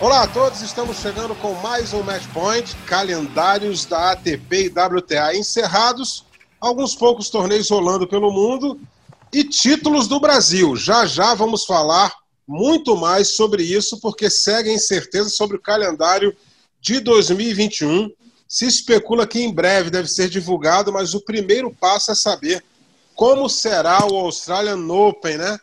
Olá a todos, estamos chegando com mais um Match Point, calendários da ATP e WTA encerrados, alguns poucos torneios rolando pelo mundo e títulos do Brasil. Já já vamos falar muito mais sobre isso, porque segue a incerteza sobre o calendário de 2021. Se especula que em breve deve ser divulgado, mas o primeiro passo é saber como será o Australian Open, né?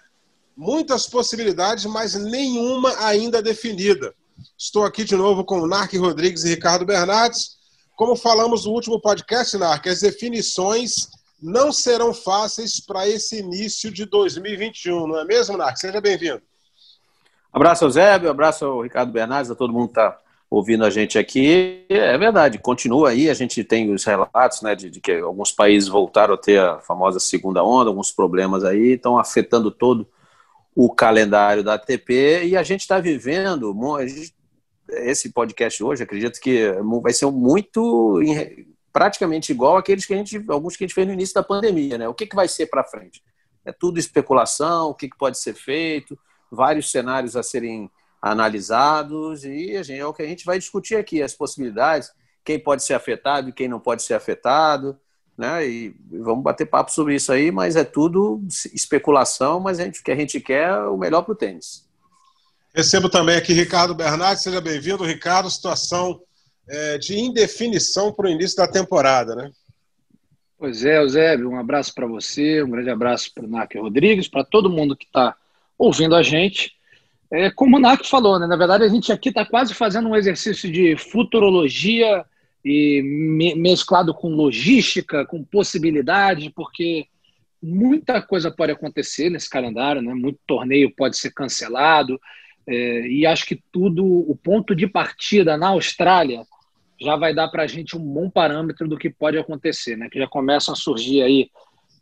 Muitas possibilidades, mas nenhuma ainda definida. Estou aqui de novo com o Narc Rodrigues e Ricardo Bernardes. Como falamos no último podcast, Narc, as definições não serão fáceis para esse início de 2021, não é mesmo, Narc? Seja bem-vindo. Abraço Zé, abraço ao Ricardo Bernardes, a todo mundo que está ouvindo a gente aqui. É verdade, continua aí, a gente tem os relatos né, de, de, que alguns países voltaram a ter a famosa segunda onda, alguns problemas aí, estão afetando todo o calendário da ATP e a gente está vivendo, esse podcast hoje, acredito que vai ser muito, praticamente igual àqueles que a gente, alguns que a gente fez no início da pandemia, né? O que, que vai ser para frente? É tudo especulação, o que, que pode ser feito, vários cenários a serem analisados e a gente, é o que a gente vai discutir aqui, as possibilidades, quem pode ser afetado e quem não pode ser afetado, né? E vamos bater papo sobre isso aí, mas é tudo especulação, mas a gente, o que a gente quer é o melhor para o tênis. Recebo também aqui Ricardo Bernardes, seja bem-vindo. Ricardo, situação é, de indefinição para o início da temporada, né? Pois é, Eusébio, um abraço para você, um grande abraço para o Nac Rodrigues, para todo mundo que está ouvindo a gente. É, como o Nac falou, né, na verdade a gente aqui está quase fazendo um exercício de futurologia e me, mesclado com logística, com possibilidade, porque muita coisa pode acontecer nesse calendário, né? Muito torneio pode ser cancelado é, e acho que tudo, o ponto de partida na Austrália já vai dar para a gente um bom parâmetro do que pode acontecer, né? Que já começam a surgir aí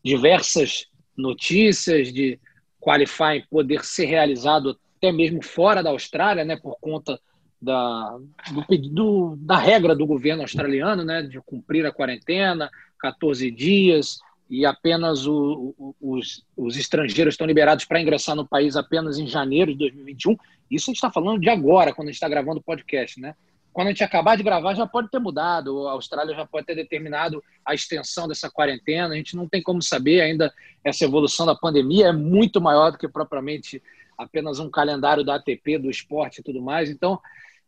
diversas notícias de qualifying poder ser realizado até mesmo fora da Austrália, né? Por conta da, do, do, da regra do governo australiano, né, de cumprir a quarentena, 14 dias, e apenas o, o, os, os estrangeiros estão liberados para ingressar no país apenas em janeiro de 2021. Isso a gente está falando de agora, quando a gente está gravando o podcast, né? Quando a gente acabar de gravar, já pode ter mudado, a Austrália já pode ter determinado a extensão dessa quarentena, a gente não tem como saber ainda essa evolução da pandemia, é muito maior do que propriamente apenas um calendário da ATP, do esporte e tudo mais. Então,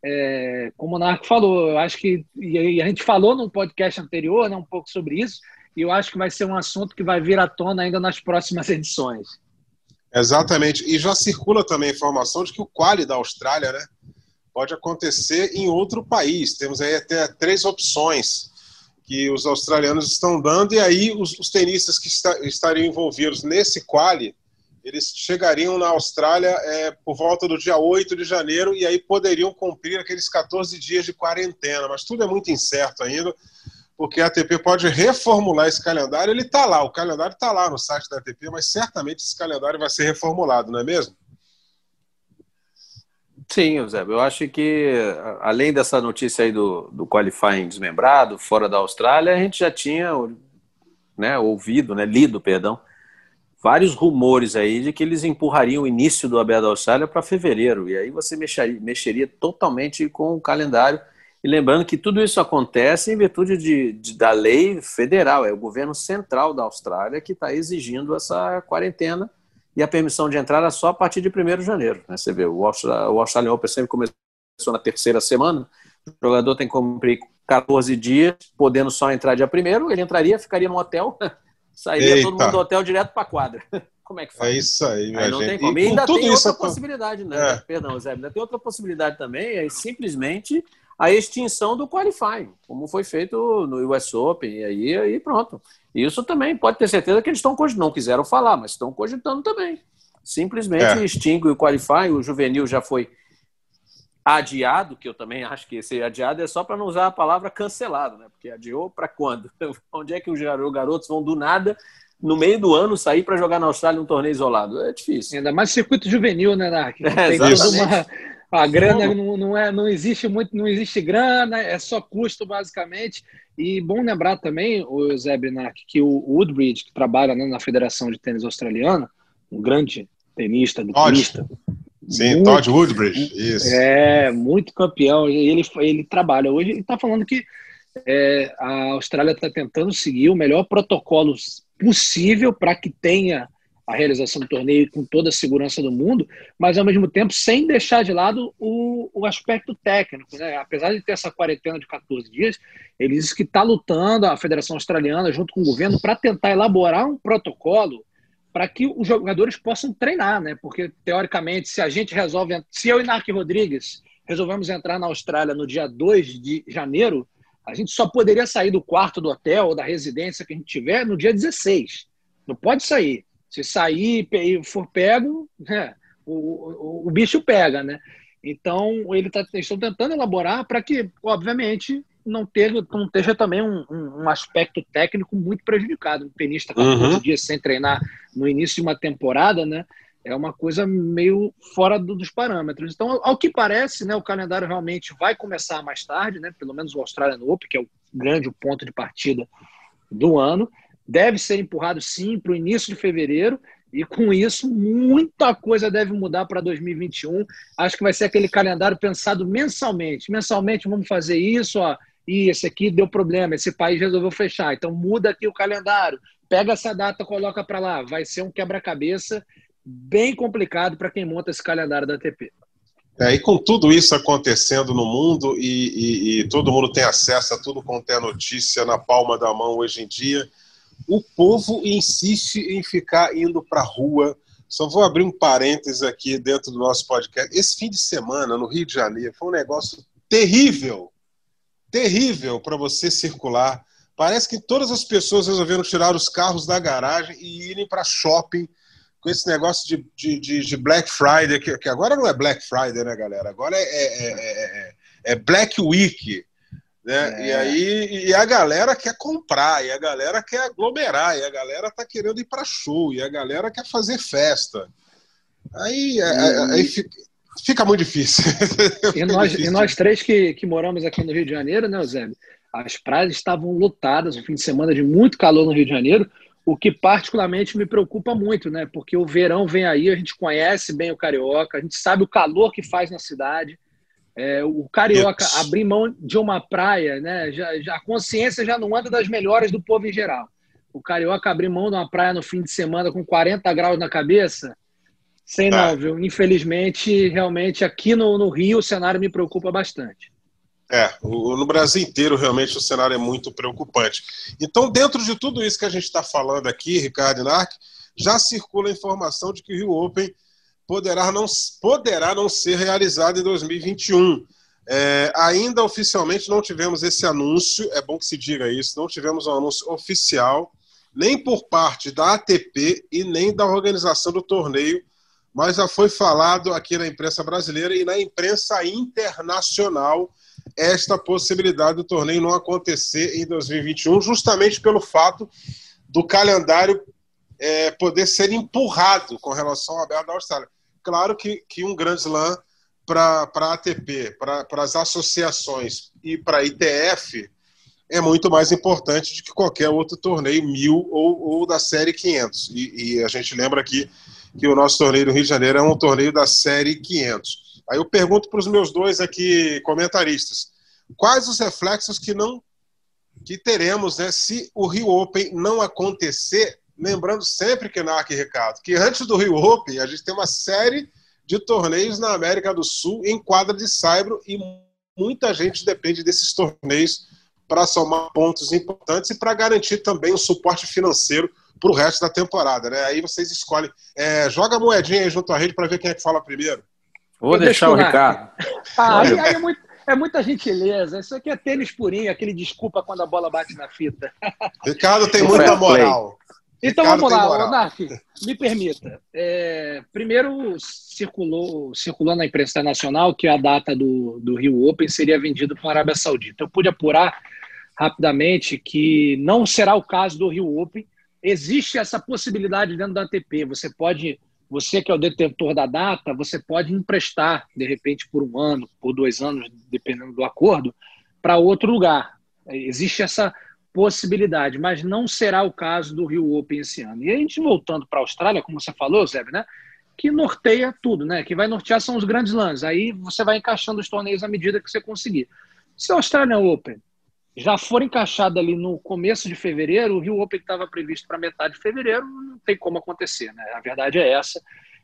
é, como o Narco falou, eu acho que, e a gente falou no podcast anterior né, um pouco sobre isso, e eu acho que vai ser um assunto que vai vir à tona ainda nas próximas edições. Exatamente. E já circula também a informação de que o quali da Austrália né, pode acontecer em outro país. Temos aí até três opções que os australianos estão dando, e aí os, os tenistas que está, estariam envolvidos nesse quali eles chegariam na Austrália é, por volta do dia 8 de janeiro e aí poderiam cumprir aqueles 14 dias de quarentena. Mas tudo é muito incerto ainda, porque a ATP pode reformular esse calendário. Ele está lá, o calendário está lá no site da ATP, mas certamente esse calendário vai ser reformulado, não é mesmo? Sim, José. Eu acho que, além dessa notícia aí do, do qualifying desmembrado, fora da Austrália, a gente já tinha né, ouvido, né, lido, perdão, vários rumores aí de que eles empurrariam o início do Aberto da Austrália para fevereiro. E aí você mexeria, mexeria, totalmente com o calendário. E lembrando que tudo isso acontece em virtude de, de da lei federal, é o governo central da Austrália que está exigindo essa quarentena e a permissão de entrada só a partir de 1 de janeiro. Né? Você vê, o Australian Open sempre começou na terceira semana, o jogador tem que cumprir 14 dias, podendo só entrar dia primeiro, ele entraria, ficaria no hotel Sairia Eita. todo mundo do hotel direto para a quadra. Como é que faz? É isso aí, minha aí não gente. tem como. E, ainda tem outra possibilidade, né? É. Perdão, Zé, ainda tem outra possibilidade também, é simplesmente a extinção do qualifying, como foi feito no US Open, e aí, aí pronto. Isso também pode ter certeza que eles estão não quiseram falar, mas estão cogitando também. Simplesmente é. extingue o qualifying, o juvenil já foi adiado, que eu também acho que esse adiado é só para não usar a palavra cancelado, né? Porque adiou para quando? Onde é que os garotos vão do nada no meio do ano sair para jogar na Austrália um torneio isolado? É difícil. Ainda mais circuito juvenil, né, Nark? É, uma... A grana não, não, é, não existe muito, não existe grana, é só custo basicamente. E bom lembrar também, o Zé Benac, que o Woodbridge, que trabalha né, na Federação de Tênis Australiana, um grande tenista do pista, Sim, muito, Todd Woodbridge, isso. É, muito campeão. Ele, ele trabalha hoje, ele está falando que é, a Austrália está tentando seguir o melhor protocolo possível para que tenha a realização do torneio com toda a segurança do mundo, mas ao mesmo tempo sem deixar de lado o, o aspecto técnico. Né? Apesar de ter essa quarentena de 14 dias, ele diz que está lutando, a Federação Australiana, junto com o governo, para tentar elaborar um protocolo para que os jogadores possam treinar, né? Porque, teoricamente, se a gente resolve. Se eu e Narc Rodrigues resolvemos entrar na Austrália no dia 2 de janeiro, a gente só poderia sair do quarto do hotel ou da residência que a gente tiver no dia 16. Não pode sair. Se sair e for pego, né, o, o, o, bicho pega, né? Então, ele tá, estão tentando elaborar para que, obviamente, não, ter, não esteja também um, um, um, aspecto técnico muito prejudicado. Um tenista 14 uhum. dias sem treinar no início de uma temporada, né? É uma coisa meio fora do, dos parâmetros. Então, ao que parece, né, o calendário realmente vai começar mais tarde, né? Pelo menos o Australian Open, que é o grande ponto de partida do ano. Deve ser empurrado sim para o início de fevereiro. E com isso, muita coisa deve mudar para 2021. Acho que vai ser aquele calendário pensado mensalmente. Mensalmente vamos fazer isso, ó e esse aqui deu problema, esse país resolveu fechar, então muda aqui o calendário, pega essa data, coloca para lá, vai ser um quebra-cabeça bem complicado para quem monta esse calendário da ATP. É, e com tudo isso acontecendo no mundo e, e, e, todo mundo tem acesso a tudo quanto é notícia na palma da mão hoje em dia, o povo insiste em ficar indo para a rua. Só vou abrir um parênteses aqui dentro do nosso podcast. Esse fim de semana no Rio de Janeiro foi um negócio terrível terrível para você circular. Parece que todas as pessoas resolveram tirar os carros da garagem e irem para shopping com esse negócio de, de, de, de Black Friday, que, que, agora não é Black Friday, né, galera? Agora é, é, é, é Black Week. Né? E aí e a galera quer comprar, e a galera quer aglomerar, e a galera tá querendo ir para show, e a galera quer fazer festa. Aí, aí, aí fica, fica muito difícil. E nós, difícil. E nós três que, que moramos aqui no Rio de Janeiro, né, Zé? As praias estavam lotadas, um fim de semana de muito calor no Rio de Janeiro, o que particularmente me preocupa muito, né? Porque o verão vem aí, a gente conhece bem o carioca, a gente sabe o calor que faz na cidade. É, o carioca abrir mão de uma praia, né? Já, já, a consciência já não anda das melhores do povo em geral. O carioca abrir mão de uma praia no fim de semana com 40 graus na cabeça, Sei tá. não, viu? Infelizmente, realmente, aqui no, no Rio o cenário me preocupa bastante. É, o, no Brasil inteiro realmente o cenário é muito preocupante. Então, dentro de tudo isso que a gente está falando aqui, Ricardo Narc, já circula a informação de que o Rio Open poderá não, poderá não ser realizado em 2021. É, ainda oficialmente não tivemos esse anúncio, é bom que se diga isso, não tivemos um anúncio oficial, nem por parte da ATP e nem da organização do torneio mas já foi falado aqui na imprensa brasileira e na imprensa internacional esta possibilidade do torneio não acontecer em 2021, justamente pelo fato do calendário é, poder ser empurrado com relação ao aberto da Austrália. Claro que, que um grande slam para a ATP, para as associações e para a ITF é muito mais importante do que qualquer outro torneio mil ou, ou da série 500. E, e a gente lembra aqui que o nosso torneio do Rio de Janeiro é um torneio da série 500. Aí eu pergunto para os meus dois aqui comentaristas, quais os reflexos que não que teremos, né, se o Rio Open não acontecer, lembrando sempre que na e que antes do Rio Open a gente tem uma série de torneios na América do Sul em quadra de saibro e muita gente depende desses torneios para somar pontos importantes e para garantir também o suporte financeiro para o resto da temporada, né? Aí vocês escolhem. É, joga a moedinha aí junto à rede para ver quem é que fala primeiro. Vou deixar o Ricardo. Ah, aí, aí é, muito, é, muita gentileza. Isso aqui é tênis purinho, aquele desculpa quando a bola bate na fita. Ricardo tem muita moral. Então Ricardo vamos lá, Narc, me permita. É, primeiro circulou, circulou na imprensa internacional que a data do, do Rio Open seria vendido para a Arábia Saudita. Eu pude apurar rapidamente que não será o caso do Rio Open. Existe essa possibilidade dentro da ATP. Você pode, você que é o detentor da data, você pode emprestar, de repente, por um ano, por dois anos, dependendo do acordo, para outro lugar. Existe essa possibilidade, mas não será o caso do Rio Open esse ano. E a gente voltando para a Austrália, como você falou, Zé, né? Que norteia tudo, né? Que vai nortear são os grandes lãs. Aí você vai encaixando os torneios à medida que você conseguir. Se a Austrália Open já for encaixado ali no começo de fevereiro, o Rio Open estava previsto para metade de fevereiro não tem como acontecer, né? A verdade é essa.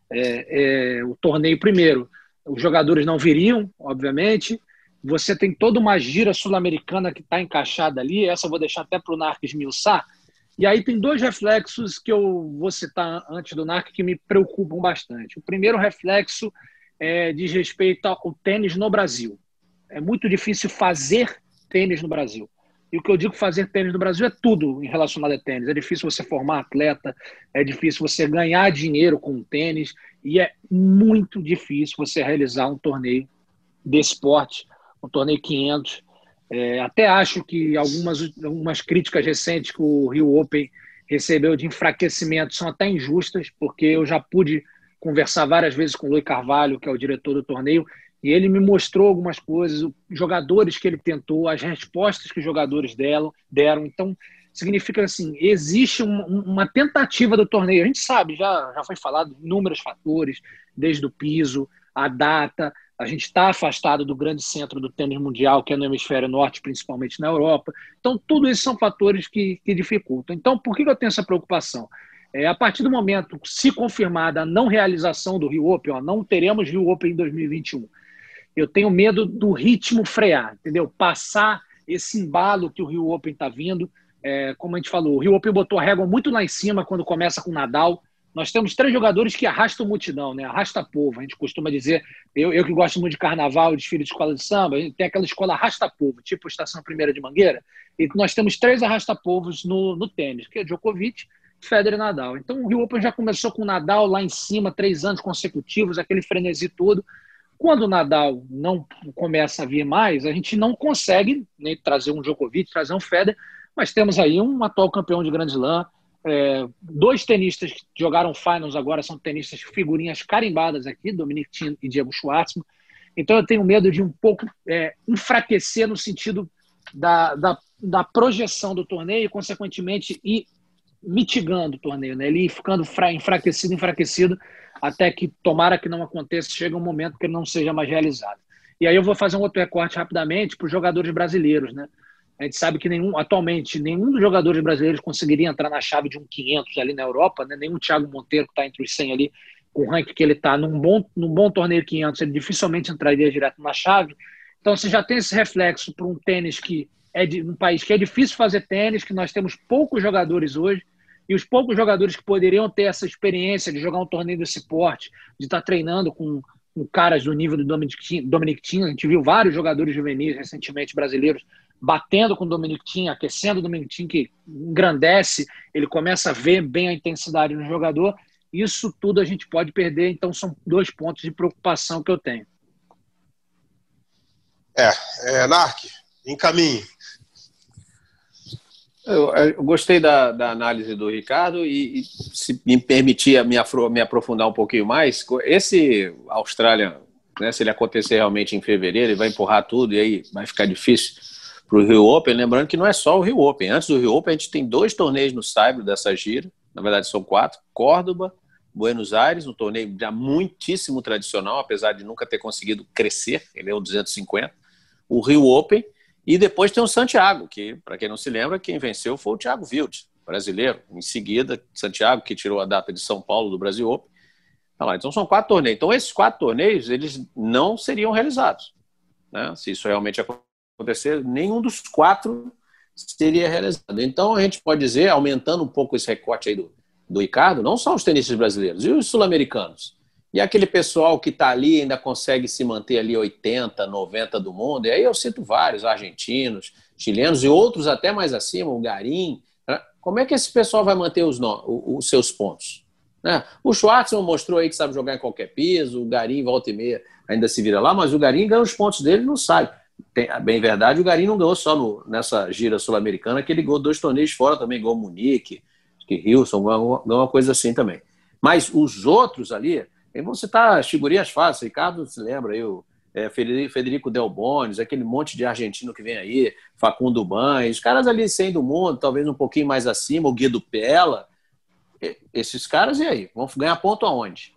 É, é, o torneio primeiro, os jogadores não viriam, obviamente. Você tem toda uma gira sul-americana que está encaixada ali, essa eu vou deixar até para o Narc esmiuçar. E aí tem dois reflexos que eu vou citar antes do Narc que me preocupam bastante. O primeiro reflexo é, diz respeito ao tênis no Brasil. É muito difícil fazer tênis no Brasil. E o que eu digo fazer tênis no Brasil é tudo relacionado a tênis. É difícil você formar atleta, é difícil você ganhar dinheiro com tênis e é muito difícil você realizar um torneio de esporte um torneio 500. É, até acho que algumas, algumas críticas recentes que o Rio Open recebeu de enfraquecimento são até injustas, porque eu já pude conversar várias vezes com o Luiz Carvalho, que é o diretor do torneio, e ele me mostrou algumas coisas, jogadores que ele tentou, as respostas que os jogadores deram. deram. Então, significa assim, existe uma, uma tentativa do torneio. A gente sabe, já, já foi falado inúmeros fatores, desde o piso, a data, a gente está afastado do grande centro do tênis mundial, que é no hemisfério norte, principalmente na Europa. Então, tudo isso são fatores que, que dificultam. Então, por que eu tenho essa preocupação? É, a partir do momento, se confirmada a não realização do Rio Open, ó, não teremos Rio Open em 2021, eu tenho medo do ritmo frear, entendeu? Passar esse embalo que o Rio Open está vindo. É, como a gente falou, o Rio Open botou a régua muito lá em cima quando começa com Nadal. Nós temos três jogadores que arrastam multidão, né? Arrasta povo. A gente costuma dizer, eu, eu que gosto muito de carnaval, desfile de escola de samba, tem aquela escola arrasta povo, tipo Estação Primeira de Mangueira. E nós temos três arrasta povos no, no tênis, que é Djokovic, Federer e Nadal. Então o Rio Open já começou com o Nadal lá em cima, três anos consecutivos, aquele frenesi todo. Quando o Nadal não começa a vir mais, a gente não consegue nem trazer um Djokovic, trazer um Federer, mas temos aí um atual campeão de Grand Slam, é, dois tenistas que jogaram finals agora são tenistas figurinhas carimbadas aqui, Dominic Thiem e Diego Schwartzman. Então eu tenho medo de um pouco é, enfraquecer no sentido da, da, da, projeção do torneio e, consequentemente, ir mitigando o torneio, né? ele ficando enfraquecido, enfraquecido, até que, tomara que não aconteça, chega um momento que ele não seja mais realizado. E aí eu vou fazer um outro recorte rapidamente para os jogadores brasileiros, né? A gente sabe que nenhum, atualmente nenhum dos jogadores brasileiros conseguiria entrar na chave de um 500 ali na Europa, né? nenhum Thiago Monteiro que está entre os 100 ali, com o ranking que ele está, num bom, num bom torneio 500, ele dificilmente entraria direto na chave. Então você já tem esse reflexo para um tênis que é de um país que é difícil fazer tênis, que nós temos poucos jogadores hoje, e os poucos jogadores que poderiam ter essa experiência de jogar um torneio desse porte, de estar tá treinando com, com caras do nível do Dominic, Dominic Thiem, a gente viu vários jogadores juvenis recentemente brasileiros batendo com o Dominic Thiem, aquecendo o Dominic Thiem, que engrandece, ele começa a ver bem a intensidade no jogador. Isso tudo a gente pode perder, então são dois pontos de preocupação que eu tenho. É, é Narc, encaminhe. Eu, eu, gostei da, da, análise do Ricardo e, e se me permitir me, afro, me, aprofundar um pouquinho mais, esse Austrália, né, se ele acontecer realmente em fevereiro, ele vai empurrar tudo e aí vai ficar difícil para o Rio Open, lembrando que não é só o Rio Open. Antes do Rio Open, a gente tem dois torneios no Saibro dessa gira, na verdade são quatro, Córdoba, Buenos Aires, um torneio já muitíssimo tradicional, apesar de nunca ter conseguido crescer, ele é o 250, o Rio Open, e depois tem o Santiago, que, para quem não se lembra, quem venceu foi o Thiago Wild, brasileiro. Em seguida, Santiago, que tirou a data de São Paulo do Brasil Open. Tá então são quatro torneios. Então esses quatro torneios, eles não seriam realizados, né? se isso realmente acontecer acontecer, nenhum dos quatro seria realizado. Então, a gente pode dizer, aumentando um pouco esse recorte aí do, do Ricardo, não só os tenistas brasileiros, e os sul-americanos. E aquele pessoal que está ali ainda consegue se manter ali 80, 90 do mundo. E aí eu cito vários, argentinos, chilenos e outros até mais acima, o Garim. Né? Como é que esse pessoal vai manter os, os seus pontos? Né? O Schwartzman mostrou aí que sabe jogar em qualquer piso, o Garim volta e meia ainda se vira lá, mas o Garim ganha os pontos dele não sai. Tem, bem verdade, o Garim não ganhou só no, nessa gira sul-americana, que ele ganhou dois torneios fora também, ganhou Munique, que Wilson, ganhou uma coisa assim também. Mas os outros ali, vão citar as figurinhas fáceis, Ricardo se lembra aí, o é, Federico Del Bones, aquele monte de argentino que vem aí, Facundo Ban, os caras ali sem do mundo, talvez um pouquinho mais acima, o Guido Pella, esses caras, e aí? Vão ganhar ponto aonde?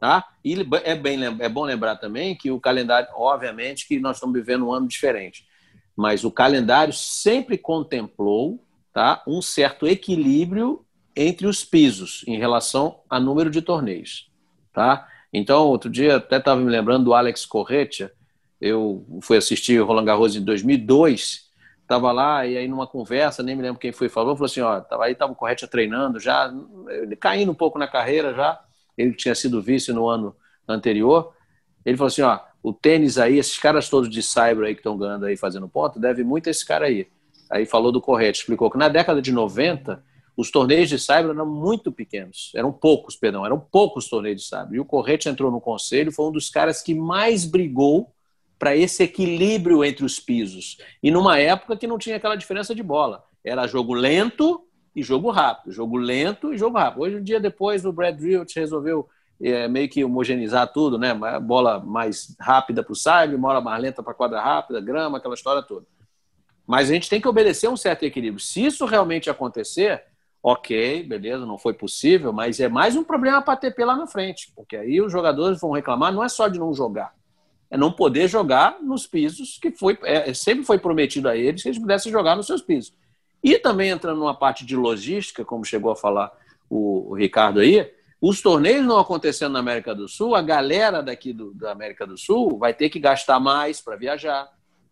Tá? E é, bem, é bom lembrar também que o calendário, obviamente, que nós estamos vivendo um ano diferente, mas o calendário sempre contemplou tá, um certo equilíbrio entre os pisos em relação a número de torneios. Tá? Então, outro dia, até estava me lembrando do Alex Corretia, eu fui assistir o Roland Garros em 2002, estava lá e aí numa conversa, nem me lembro quem foi falou, falou assim, ó, tava aí estava o Corretia treinando já, ele caindo um pouco na carreira já, ele tinha sido vice no ano anterior, ele falou assim, ó, o tênis aí, esses caras todos de cyber aí que estão ganhando aí, fazendo ponto, deve muito a esse cara aí. Aí falou do Corretia, explicou que na década de 90, os torneios de saibro eram muito pequenos, eram poucos, perdão, eram poucos torneios de saibro. E o Correte entrou no conselho, foi um dos caras que mais brigou para esse equilíbrio entre os pisos. E numa época que não tinha aquela diferença de bola. Era jogo lento e jogo rápido, jogo lento e jogo rápido. Hoje, um dia depois, o Brad Rilt resolveu é, meio que homogeneizar tudo, né? Bola mais rápida para o saibro, bola mais lenta para quadra rápida, grama, aquela história toda. Mas a gente tem que obedecer um certo equilíbrio. Se isso realmente acontecer, ok, beleza, não foi possível, mas é mais um problema para a ATP lá na frente, porque aí os jogadores vão reclamar, não é só de não jogar, é não poder jogar nos pisos que foi, é, sempre foi prometido a eles que eles pudessem jogar nos seus pisos. E também entrando numa parte de logística, como chegou a falar o, o Ricardo aí, os torneios não acontecendo na América do Sul, a galera daqui do, da América do Sul vai ter que gastar mais para viajar,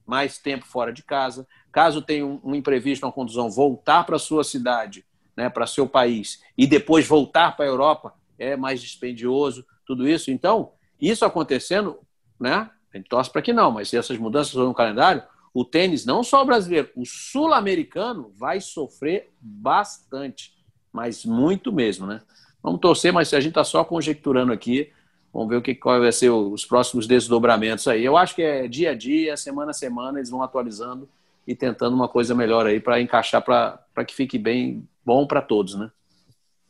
mais tempo fora de casa. Caso tenha um, um imprevisto, uma condução, voltar para sua cidade né, para seu país e depois voltar para a Europa é mais dispendioso, tudo isso. Então, isso acontecendo, né, a gente torce para que não, mas se essas mudanças no calendário, o tênis, não só o brasileiro, o sul-americano vai sofrer bastante, mas muito mesmo, né? Vamos torcer, mas a gente está só conjecturando aqui, vamos ver o que qual vai ser os próximos desdobramentos aí. Eu acho que é dia a dia, semana a semana, eles vão atualizando e tentando uma coisa melhor aí para encaixar para que fique bem bom para todos, né?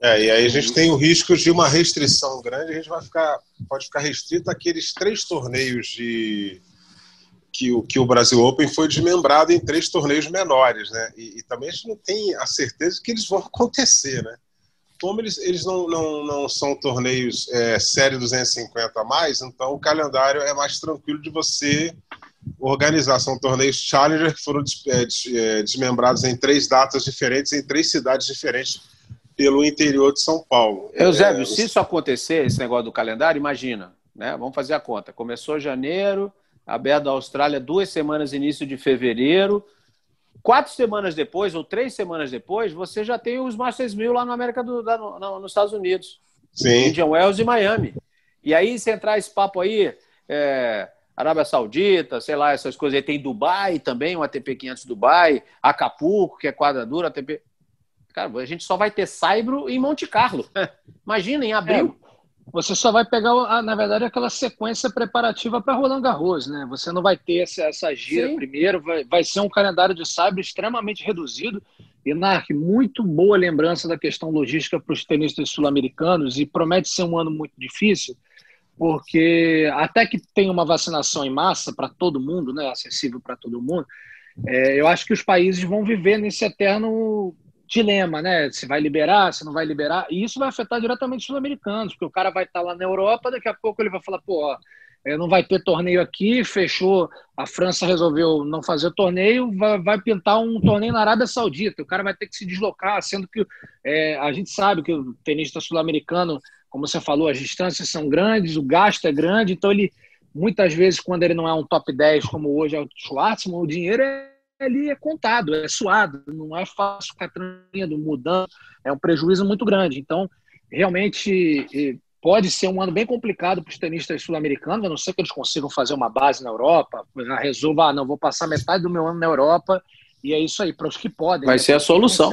É, e aí a gente tem o risco de uma restrição grande, a gente vai ficar, pode ficar restrito àqueles três torneios de que o, que o Brasil Open foi desmembrado em três torneios menores, né? E, e também a gente não tem a certeza que eles vão acontecer, né? Como eles, eles não, não, não são torneios é, série 250 a mais, então o calendário é mais tranquilo de você organizar. São torneios Challenger foram é, é, desmembrados em três datas diferentes, em três cidades diferentes pelo interior de São Paulo. Eusébio, é, se isso acontecer, esse negócio do calendário, imagina, né? Vamos fazer a conta. Começou janeiro, aberto da Austrália duas semanas início de fevereiro. Quatro semanas depois, ou três semanas depois, você já tem os Masters 1000 lá na América do, da, no, nos Estados Unidos. Sim. Indian Wells e Miami. E aí, se entrar esse papo aí, é, Arábia Saudita, sei lá, essas coisas aí. Tem Dubai também, um ATP 500 Dubai, Acapulco, que é quadradura, ATP. Cara, a gente só vai ter Saibro em Monte Carlo. Imagina, em abril. É, você só vai pegar, na verdade, aquela sequência preparativa para Roland Garros, né? Você não vai ter essa, essa gira Sim. primeiro, vai, vai ser um calendário de Saibro extremamente reduzido. E, Narc, muito boa lembrança da questão logística para os tenistas sul-americanos e promete ser um ano muito difícil porque até que tem uma vacinação em massa para todo mundo, né, acessível para todo mundo, é, eu acho que os países vão viver nesse eterno dilema, né? Se vai liberar, se não vai liberar, e isso vai afetar diretamente os sul-americanos, porque o cara vai estar lá na Europa, daqui a pouco ele vai falar, pô, ó, é, não vai ter torneio aqui, fechou, a França resolveu não fazer torneio, vai, vai, pintar um torneio na Arábia Saudita, o cara vai ter que se deslocar, sendo que é, a gente sabe que o tenista sul-americano como você falou, as distâncias são grandes, o gasto é grande, então ele muitas vezes quando ele não é um top 10 como hoje é o Schwartzman, o dinheiro é, ali é contado, é suado, não é fácil ficar tranquilo, mudando, é um prejuízo muito grande. Então, realmente pode ser um ano bem complicado para os tenistas sul-americanos, a não ser que eles consigam fazer uma base na Europa, resolva, ah, não, vou passar metade do meu ano na Europa, e é isso aí, para os que podem. Vai né, ser a solução.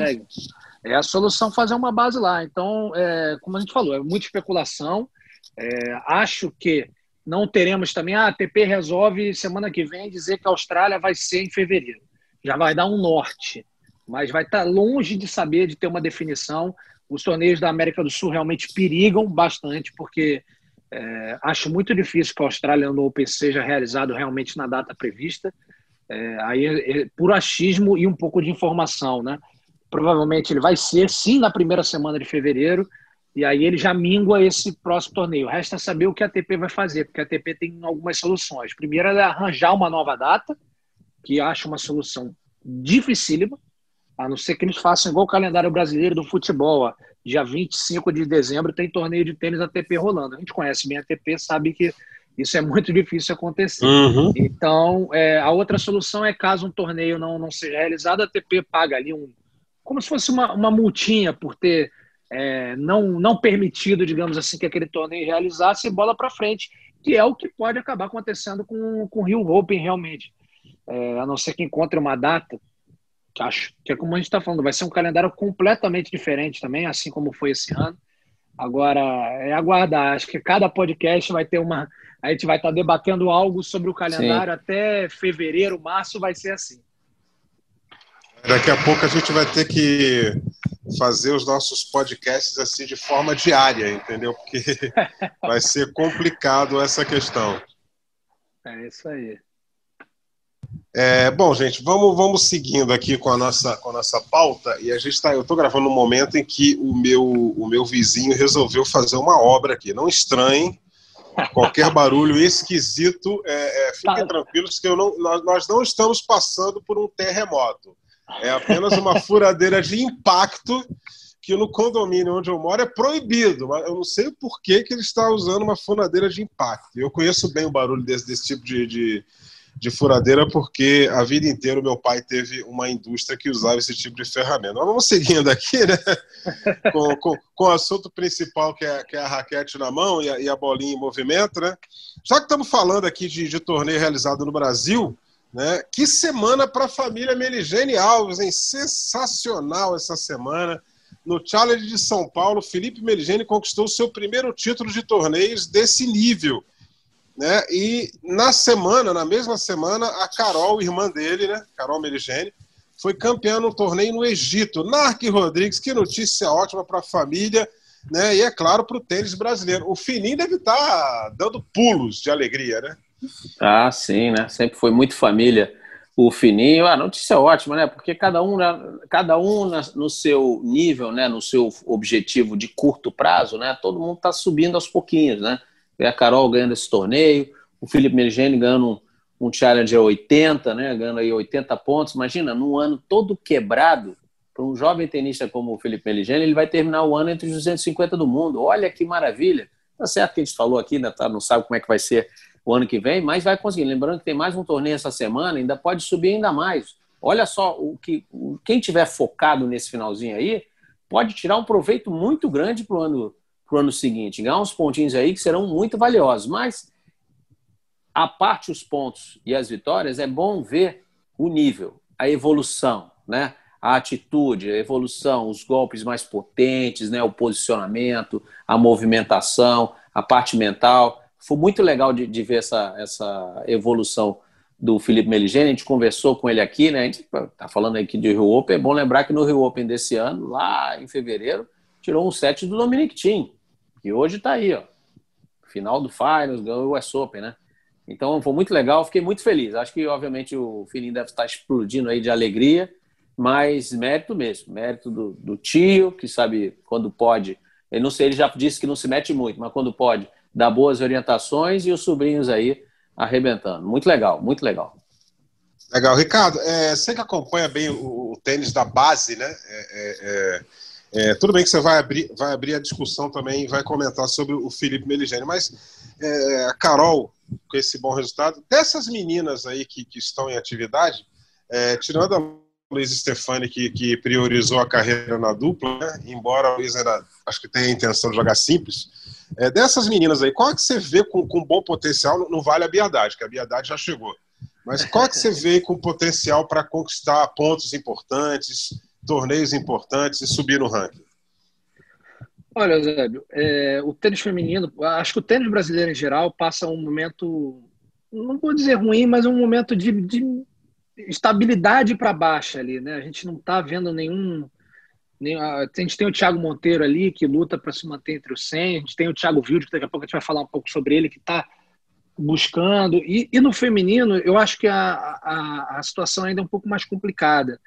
É a solução fazer uma base lá. Então, é, como a gente falou, é muita especulação. É, acho que não teremos também. Ah, a ATP resolve semana que vem dizer que a Austrália vai ser em fevereiro. Já vai dar um norte, mas vai estar longe de saber, de ter uma definição. Os torneios da América do Sul realmente perigam bastante, porque é, acho muito difícil que a Austrália no Open seja realizado realmente na data prevista. É, aí é, é, por achismo e um pouco de informação, né? Provavelmente ele vai ser sim na primeira semana de fevereiro, e aí ele já mingua esse próximo torneio. Resta saber o que a ATP vai fazer, porque a ATP tem algumas soluções. Primeiro é arranjar uma nova data, que acho uma solução dificílima, a não ser que eles façam igual o calendário brasileiro do futebol. Ó. Dia 25 de dezembro tem torneio de tênis ATP rolando. A gente conhece bem a ATP, sabe que isso é muito difícil acontecer. Uhum. Então, é, a outra solução é caso um torneio não, não seja realizado, a ATP paga ali um. Como se fosse uma, uma multinha por ter é, não, não permitido, digamos assim, que aquele torneio realizasse bola para frente, que é o que pode acabar acontecendo com, com o Rio Open realmente. É, a não ser que encontre uma data que acho que é como a gente está falando, vai ser um calendário completamente diferente também, assim como foi esse ano. Agora, é aguardar. Acho que cada podcast vai ter uma. A gente vai estar tá debatendo algo sobre o calendário Sim. até fevereiro, março, vai ser assim. Daqui a pouco a gente vai ter que fazer os nossos podcasts assim de forma diária, entendeu? Porque vai ser complicado essa questão. É isso aí. É, bom, gente, vamos, vamos seguindo aqui com a nossa, com a nossa pauta. E a gente está. Eu estou gravando no momento em que o meu, o meu vizinho resolveu fazer uma obra aqui. Não estranhem qualquer barulho esquisito. É, é, fiquem tá. tranquilos que eu não, nós, nós não estamos passando por um terremoto. É apenas uma furadeira de impacto que no condomínio onde eu moro é proibido. Mas eu não sei por que, que ele está usando uma furadeira de impacto. Eu conheço bem o barulho desse, desse tipo de, de de furadeira porque a vida inteira meu pai teve uma indústria que usava esse tipo de ferramenta. Mas vamos seguindo aqui, né? com, com, com, o assunto principal, que é, que é a raquete na mão e a, e a, bolinha em movimento, né? Já que estamos falando aqui de, de torneio realizado no Brasil, né? Que semana para a família Meligene Alves, hein? Sensacional essa semana. No Challenge de São Paulo, Felipe Meligene conquistou seu primeiro título de torneios desse nível né? E na semana, na mesma semana, a Carol, irmã dele, né? Carol Merigene, foi campeã no torneio no Egito. Narc Rodrigues, que notícia ótima para a família, né? E é claro, para o tênis brasileiro. O Fininho deve estar tá dando pulos de alegria, né? Ah, sim, né? Sempre foi muito família. O Fininho, a notícia ótima, né? Porque cada um, né? cada um no seu nível, né? No seu objetivo de curto prazo, né? Todo mundo está subindo aos pouquinhos, né? a Carol ganhando esse torneio, o Felipe Mergeni ganhando um, um Challenger 80, né, ganhando aí 80 pontos. Imagina, num ano todo quebrado, para um jovem tenista como o Felipe Meligeni, ele vai terminar o ano entre os 250 do mundo. Olha que maravilha. Tá certo que a gente falou aqui, né, tá, não sabe como é que vai ser o ano que vem, mas vai conseguir. Lembrando que tem mais um torneio essa semana, ainda pode subir ainda mais. Olha só, o que quem tiver focado nesse finalzinho aí, pode tirar um proveito muito grande para o ano para o ano seguinte. Ganhar uns pontinhos aí que serão muito valiosos. Mas, a parte os pontos e as vitórias, é bom ver o nível, a evolução, né? a atitude, a evolução, os golpes mais potentes, né? o posicionamento, a movimentação, a parte mental. Foi muito legal de, de ver essa, essa evolução do Felipe Meligeni, a gente conversou com ele aqui, né? A gente está falando aqui de Rio Open, é bom lembrar que no Rio Open desse ano, lá em fevereiro, tirou um set do Dominic Thiem. E hoje está aí, ó. Final do Finals, ganhou o US Open, né? Então foi muito legal, fiquei muito feliz. Acho que, obviamente, o filhinho deve estar explodindo aí de alegria, mas mérito mesmo, mérito do, do tio, que sabe quando pode. Ele não sei, ele já disse que não se mete muito, mas quando pode, dá boas orientações e os sobrinhos aí arrebentando. Muito legal, muito legal. Legal. Ricardo, é, você que acompanha bem o, o tênis da base, né? É, é, é é, tudo bem que você vai abrir, vai abrir a discussão também e vai comentar sobre o Felipe Meligeni, mas é, a Carol, com esse bom resultado, dessas meninas aí que, que estão em atividade, tirando a Luiz Stefani, que, que, priorizou a carreira na dupla, né, embora a Luiz acho que tenha a intenção de jogar simples, é, dessas meninas aí, qual é que você vê com, com bom potencial? Não vale a Biadade, que a Biadade já chegou. Mas qual é que você vê com potencial para conquistar pontos importantes, torneios importantes e subir no ranking? Olha, Eusébio, é, o tênis feminino, acho que o tênis brasileiro em geral passa um momento, não vou dizer ruim, mas um momento de, de estabilidade para baixo ali, né? A gente não está vendo nenhum, nenhum, A gente tem o Thiago Monteiro ali, que luta para se manter entre os 100, a gente tem o Thiago Wilde, que daqui a pouco a gente vai falar um pouco sobre ele, que está buscando. E, e, no feminino, eu acho que a, a, a situação ainda é um pouco mais complicada.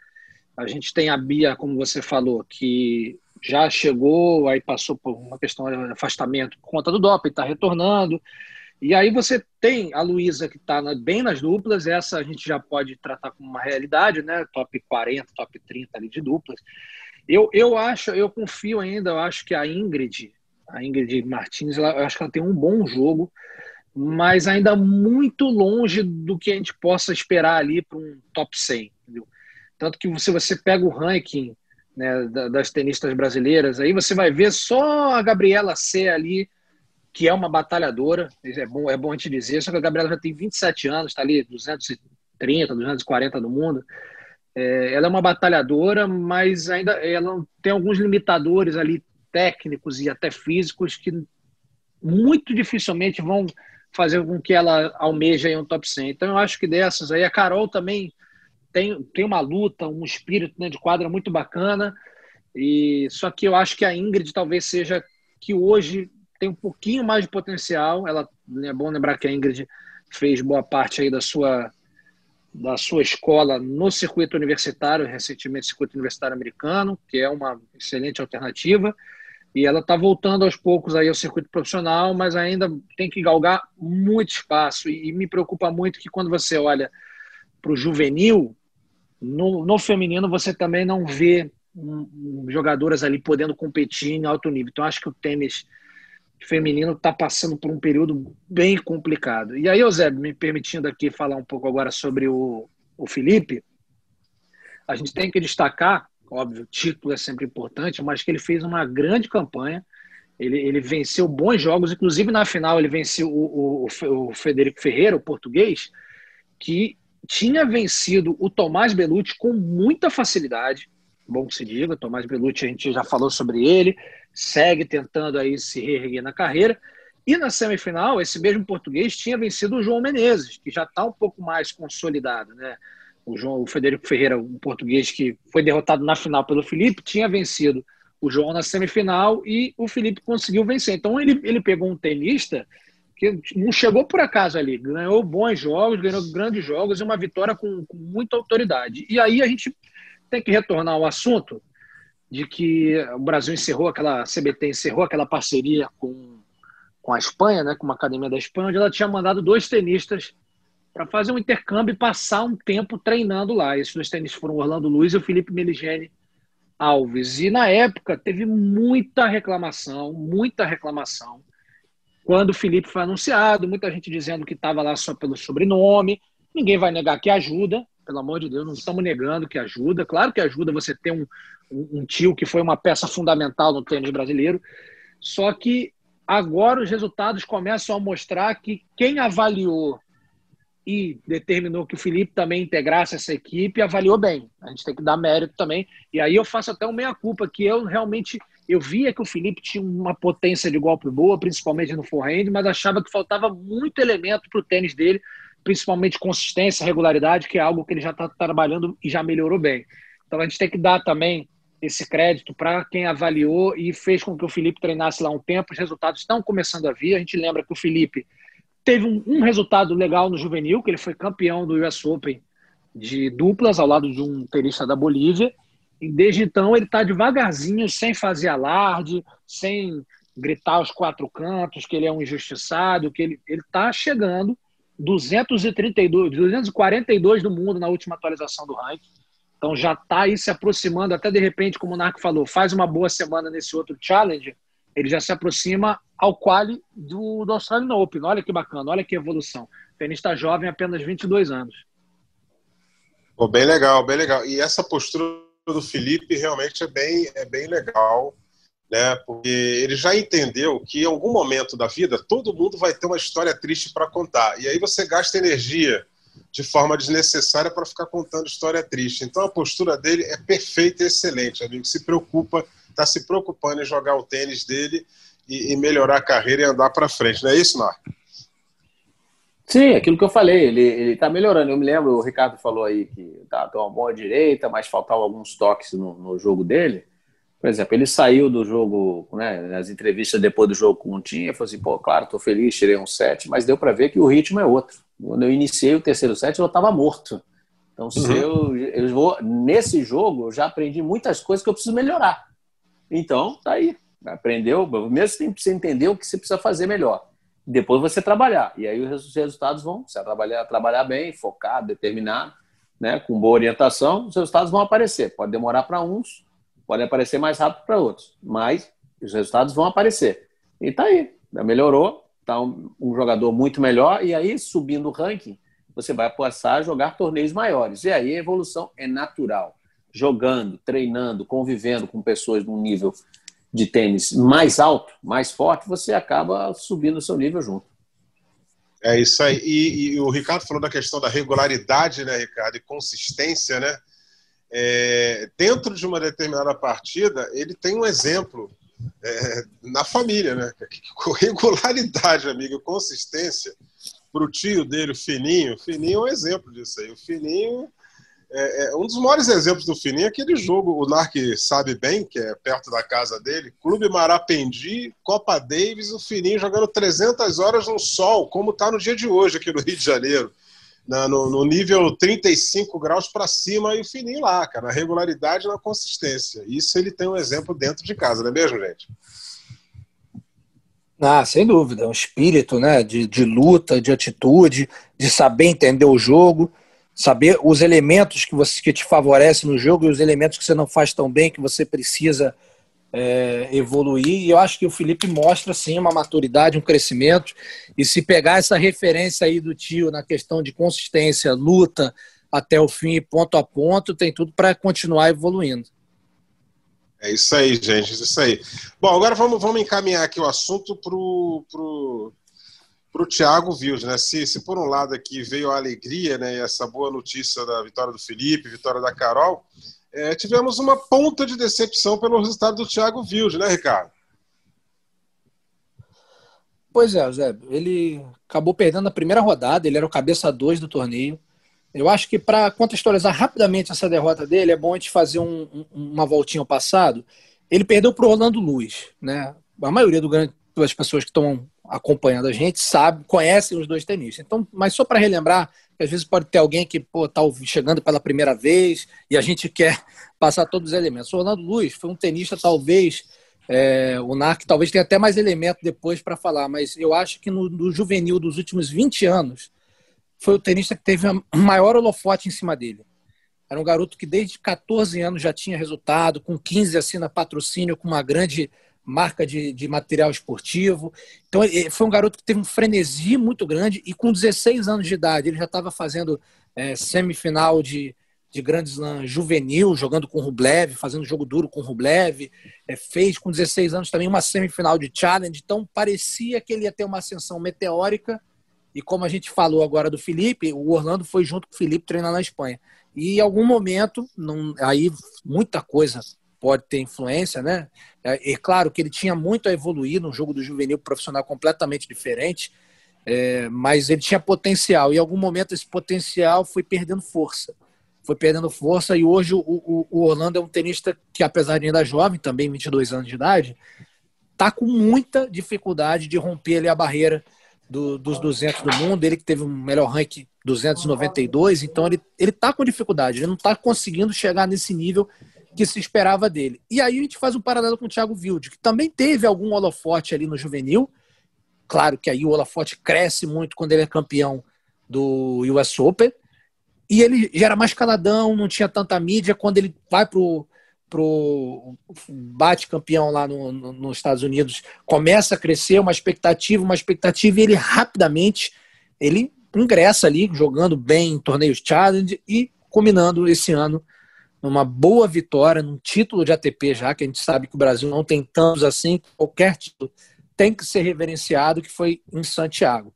A gente tem a Bia, como você falou, que já chegou, aí passou por uma questão de afastamento por conta do doping, está retornando. E aí você tem a Luísa que está bem nas duplas, essa a gente já pode tratar como uma realidade, né? Top 40, top 30 ali de duplas. Eu, eu acho, eu confio ainda, eu acho que a Ingrid, a Ingrid Martins, ela, eu acho que ela tem um bom jogo mas ainda muito longe do que a gente possa esperar ali para um top 100. Entendeu? Tanto que se você pega o ranking né, das tenistas brasileiras, aí você vai ver só a Gabriela C ali, que é uma batalhadora, é bom, é bom a gente dizer, só que a Gabriela já tem 27 anos, está ali 230, 240 do mundo. É, ela é uma batalhadora, mas ainda ela tem alguns limitadores ali técnicos e até físicos que muito dificilmente vão fazer com que ela almeje um top 100. Então eu acho que dessas aí a Carol também tem, tem uma luta, um espírito né, de quadra muito bacana. E só que eu acho que a Ingrid talvez seja que hoje tem um pouquinho mais de potencial. Ela é bom lembrar que a Ingrid fez boa parte aí da sua da sua escola no circuito universitário, recentemente circuito universitário americano, que é uma excelente alternativa e ela está voltando aos poucos aí ao circuito profissional, mas ainda tem que galgar muito espaço. E, e me preocupa muito que quando você olha para o juvenil, no, no, feminino você também não vê um, um, jogadoras ali podendo competir em alto nível. Então acho que o tênis feminino está passando por um período bem complicado. E aí, Zé, me permitindo aqui falar um pouco agora sobre o, o Felipe, a gente tem que destacar óbvio, título é sempre importante, mas que ele fez uma grande campanha. Ele, ele venceu bons jogos, inclusive na final ele venceu o, o, o Federico Ferreira, o português, que tinha vencido o Tomás Belucci com muita facilidade. Bom que se diga, Tomás Belucci, a gente já falou sobre ele, segue tentando aí se reerguer na carreira. E na semifinal, esse mesmo português tinha vencido o João Menezes, que já está um pouco mais consolidado, né? o, João, o Federico Ferreira, um português que foi derrotado na final pelo Felipe, tinha vencido o João na semifinal e o Felipe conseguiu vencer. Então ele, ele pegou um tenista que não chegou por acaso ali, ganhou bons jogos, ganhou grandes jogos e uma vitória com, com muita autoridade. E aí a gente tem que retornar ao assunto de que o Brasil encerrou aquela, a CBT encerrou aquela parceria com, com a Espanha, né, com uma academia da Espanha, onde ela tinha mandado dois tenistas para fazer um intercâmbio e passar um tempo treinando lá. Esses dois tenistas foram Orlando Luiz e o Felipe Meligeni Alves. E na época teve muita reclamação, muita reclamação. Quando o Felipe foi anunciado, muita gente dizendo que estava lá só pelo sobrenome. Ninguém vai negar que ajuda, pelo amor de Deus, não estamos negando que ajuda. Claro que ajuda você ter um, um, um tio que foi uma peça fundamental no tênis brasileiro. Só que agora os resultados começam a mostrar que quem avaliou e determinou que o Felipe também integrasse essa equipe, avaliou bem. A gente tem que dar mérito também. E aí eu faço até uma meia-culpa, que eu realmente eu via que o Felipe tinha uma potência de golpe boa, principalmente no forehand, mas achava que faltava muito elemento para o tênis dele, principalmente consistência, regularidade, que é algo que ele já está trabalhando e já melhorou bem. Então a gente tem que dar também esse crédito para quem avaliou e fez com que o Felipe treinasse lá um tempo. Os resultados estão começando a vir. A gente lembra que o Felipe teve um, um, resultado legal no juvenil, que ele foi campeão do US Open de duplas ao lado de um tenista da Bolívia. E desde então ele está devagarzinho, sem fazer alarde, sem gritar aos quatro cantos que ele é um injustiçado, que ele está chegando 232, 242 do mundo na última atualização do ranking. Então já está aí se aproximando, até de repente, como o Narco falou, faz uma boa semana nesse outro challenge, ele já se aproxima ao quali do, do Australian Open. Olha que bacana, olha que evolução. Tenista jovem, apenas 22 anos. Pô, bem legal, bem legal. E essa postura do Felipe realmente é bem, é bem legal, né? Porque ele já entendeu que em algum momento da vida todo mundo vai ter uma história triste para contar. E aí você gasta energia de forma desnecessária para ficar contando história triste. Então a postura dele é perfeita e excelente, amigo. Se preocupa, está se preocupando em jogar o tênis dele e, e melhorar a carreira e andar para frente. Não é isso, Marco? Sim, aquilo que eu falei, ele está melhorando. Eu me lembro, o Ricardo falou aí que tá, tá uma boa direita, mas faltavam alguns toques no, no jogo dele. Por exemplo, ele saiu do jogo, né, nas entrevistas depois do jogo com o Tinha, falou assim, pô, claro, tô feliz, tirei um set, mas deu para ver que o ritmo é outro. Quando eu iniciei o terceiro set, eu estava morto. Então, se uhum. eu, eu vou, nesse jogo, eu já aprendi muitas coisas que eu preciso melhorar. Então, tá aí. Aprendeu, mesmo você entender o que você precisa fazer melhor. Depois você trabalhar. E aí os resultados vão, você trabalhar, trabalhar bem, focado, determinado, né, com boa orientação, os resultados vão aparecer. Pode demorar para uns, Pode aparecer mais rápido para outros, mas os resultados vão aparecer. E tá aí, melhorou, tá um, um, jogador muito melhor, e aí, subindo o ranking, você vai passar a jogar torneios maiores. E aí a evolução é natural. Jogando, treinando, convivendo com pessoas num nível de tênis mais alto, mais forte, você acaba subindo o seu nível junto. É isso aí. E, e, o Ricardo falou da questão da regularidade, né, Ricardo, e consistência, né? É, dentro de uma determinada partida, ele tem um exemplo é, na família, né? Regularidade, amigo, consistência. Para o tio dele, o Fininho, o Fininho é um exemplo disso aí. O Fininho é, é, um dos maiores exemplos do Fininho é aquele jogo, o Narc sabe bem, que é perto da casa dele, Clube Marapendi, Copa Davis, o Fininho jogando 300 horas no sol, como está no dia de hoje aqui no Rio de Janeiro na, no, no, nível 35 graus para cima e o fininho lá, cara, na regularidade e na consistência. Isso ele tem um exemplo dentro de casa, não é mesmo, gente? Ah, sem dúvida, um espírito né, de, de luta, de atitude, de saber entender o jogo, saber os elementos que, você, que te favorecem no jogo e os elementos que você não faz tão bem, que você precisa é, evoluir. E eu acho que o Felipe mostra sim uma maturidade, um crescimento. E se pegar essa referência aí do tio na questão de consistência, luta até o fim, ponto a ponto, tem tudo para continuar evoluindo. É isso aí, gente, é isso aí. Bom, agora vamos, vamos encaminhar aqui o assunto para o pro, pro Thiago Vilde, né? Se, se por um lado aqui veio a alegria, né, e essa boa notícia da vitória do Felipe, vitória da Carol, é, tivemos uma ponta de decepção pelo resultado do Thiago Vilde, né, Ricardo? Pois é, Zé. Ele acabou perdendo a primeira rodada, ele era o cabeça 2 do torneio. Eu acho que para contextualizar rapidamente essa derrota dele, é bom a gente fazer um, um, uma voltinha ao passado. Ele perdeu para o Orlando Luiz, né? A maioria grande, das pessoas que estão acompanhando a gente sabe, conhecem os dois tenistas. Então, mas só para relembrar, que às vezes pode ter alguém que está chegando pela primeira vez e a gente quer passar todos os elementos. O Orlando Luiz foi um tenista, talvez, é, o NARC talvez tenha até mais elementos depois para falar, mas eu acho que no, no, juvenil dos últimos 20 anos foi o tenista que teve o maior holofote em cima dele. Era um garoto que desde 14 anos já tinha resultado, com 15 assina patrocínio, com uma grande marca de, de material esportivo. Então, foi um garoto que teve um frenesi muito grande e com 16 anos de idade ele já estava fazendo é, semifinal de, de Grand Slam juvenil, jogando com Rublev, fazendo jogo duro com Rublev. É, fez com 16 anos também uma semifinal de Challenge. Então, parecia que ele ia ter uma ascensão meteórica. E como a gente falou agora do Felipe, o Orlando foi junto com o Felipe treinar na Espanha. E em algum momento, não, aí muita coisa pode ter influência, né? É, claro que ele tinha muito a evoluir no jogo do juvenil profissional completamente diferente, é, mas ele tinha potencial. E em algum momento esse potencial foi perdendo força. Foi perdendo força e hoje o, o, o Orlando é um tenista que, apesar de ainda jovem, também 22 anos de idade, está com muita dificuldade de romper ali a barreira do, dos 200 do mundo. Ele que teve um melhor ranking 292, então ele, ele tá com dificuldade, ele não está conseguindo chegar nesse nível que se esperava dele. E aí a gente faz um paralelo com o Thiago Wilde, que também teve algum holofote ali no juvenil. Claro que aí o holofote cresce muito quando ele é campeão do US Open. E ele já era mais caladão, não tinha tanta mídia. Quando ele vai pro, pro bate campeão lá no, no, nos Estados Unidos, começa a crescer uma expectativa, uma expectativa, e ele rapidamente ele ingressa ali, jogando bem em torneios challenge e combinando esse ano numa boa vitória, num título de ATP já, que a gente sabe que o Brasil não tem tantos assim, qualquer título tem que ser reverenciado, que foi em Santiago.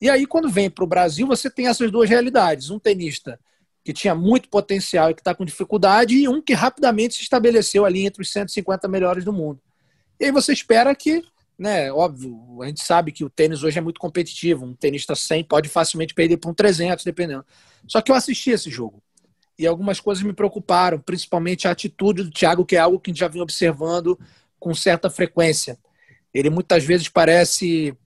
E aí, quando vem para o Brasil, você tem essas duas realidades. Um tenista que tinha muito potencial e que está com dificuldade, e um que rapidamente se estabeleceu ali entre os 150 melhores do mundo. E aí você espera que, né, óbvio, a gente sabe que o tênis hoje é muito competitivo, um tenista 100 pode facilmente perder para um 300, dependendo. Só que eu assisti esse jogo e algumas coisas me preocuparam, principalmente a atitude do Thiago, que é algo que a gente já vem observando com certa frequência. Ele muitas vezes parece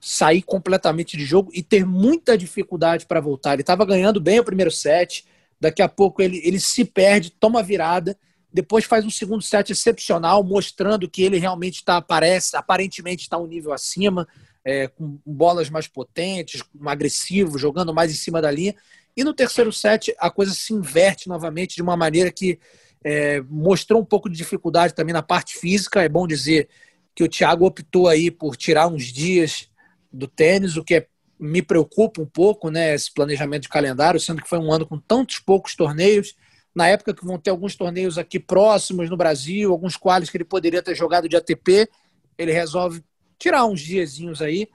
sair completamente de jogo e ter muita dificuldade para voltar. Ele estava ganhando bem o primeiro set, daqui a pouco ele, ele se perde, toma virada, depois faz um segundo set excepcional, mostrando que ele realmente está, parece, aparentemente está um nível acima, é, com bolas mais potentes, agressivo, jogando mais em cima da linha. E no terceiro set, a coisa se inverte novamente de uma maneira que é, mostrou um pouco de dificuldade também na parte física. É bom dizer que o Thiago optou aí por tirar uns dias do tênis, o que é, me preocupa um pouco, né? Esse planejamento de calendário, sendo que foi um ano com tantos poucos torneios. Na época que vão ter alguns torneios aqui próximos no Brasil, alguns quales que ele poderia ter jogado de ATP, ele resolve tirar uns diazinhos aí